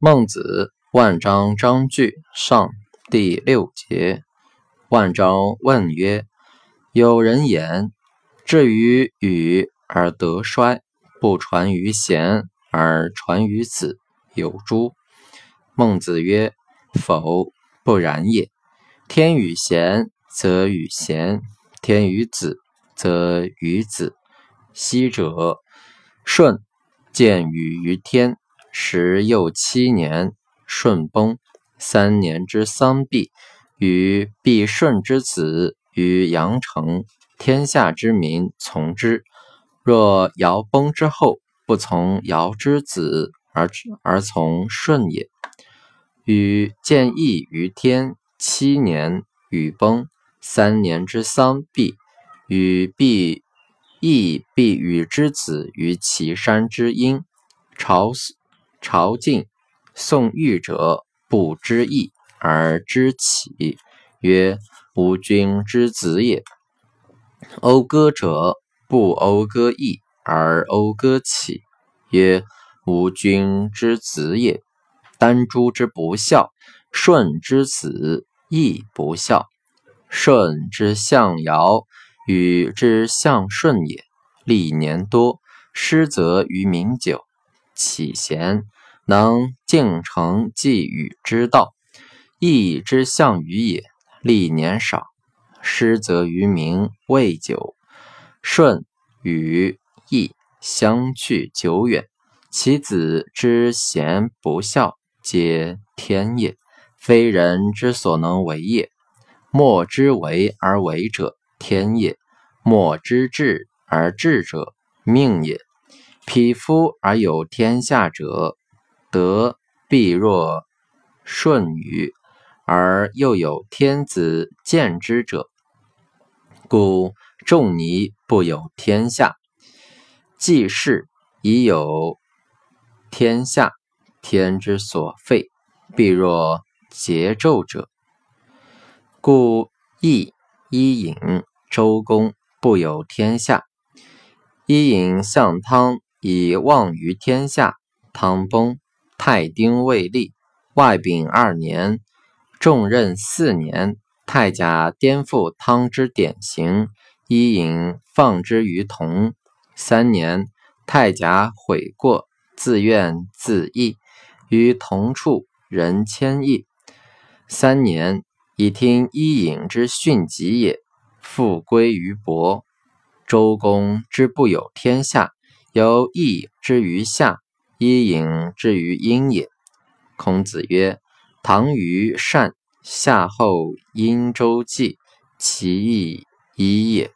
孟子，万章章句上第六节。万章问曰：“有人言，至于禹而德衰，不传于贤而传于子，有诸？”孟子曰：“否，不然也。天与贤，则与贤；天与子，则与子。昔者，舜见禹于天，时又七年，舜崩，三年之丧毕。”与必顺之子于阳城，天下之民从之。若尧崩之后，不从尧之子而而从舜也。禹见义于天，七年，禹崩，三年之丧毕。禹必义必与之子于岐山之阴。朝朝觐宋玉者不知义。而知起，曰：“吾君之子也。”讴歌者不讴歌义，而讴歌起，曰：“吾君之子也。”丹朱之不孝，舜之子亦不孝。舜之相尧，禹之相舜也。历年多，失则于民久。启贤，能敬承继禹之道。义之象于也，历年少，失则于民未久。舜与义相去久远，其子之贤不孝，皆天也，非人之所能为也。莫之为而为者，天也；莫之至而至者，命也。匹夫而有天下者，德必若舜禹。而又有天子见之者，故仲尼不有天下。既是已有天下，天之所废，必若桀纣者。故羿、伊尹、周公不有天下。伊尹向汤以望于天下，汤崩，太丁未立，外丙二年。重任四年，太甲颠覆汤之典型，伊尹放之于同。三年，太甲悔过，自愿自缢，于同处，人千亿。三年，以听伊尹之训疾也，复归于伯。周公之不有天下，由义之于夏，伊尹之于阴也。孔子曰。唐虞善夏后殷周季，其义已也。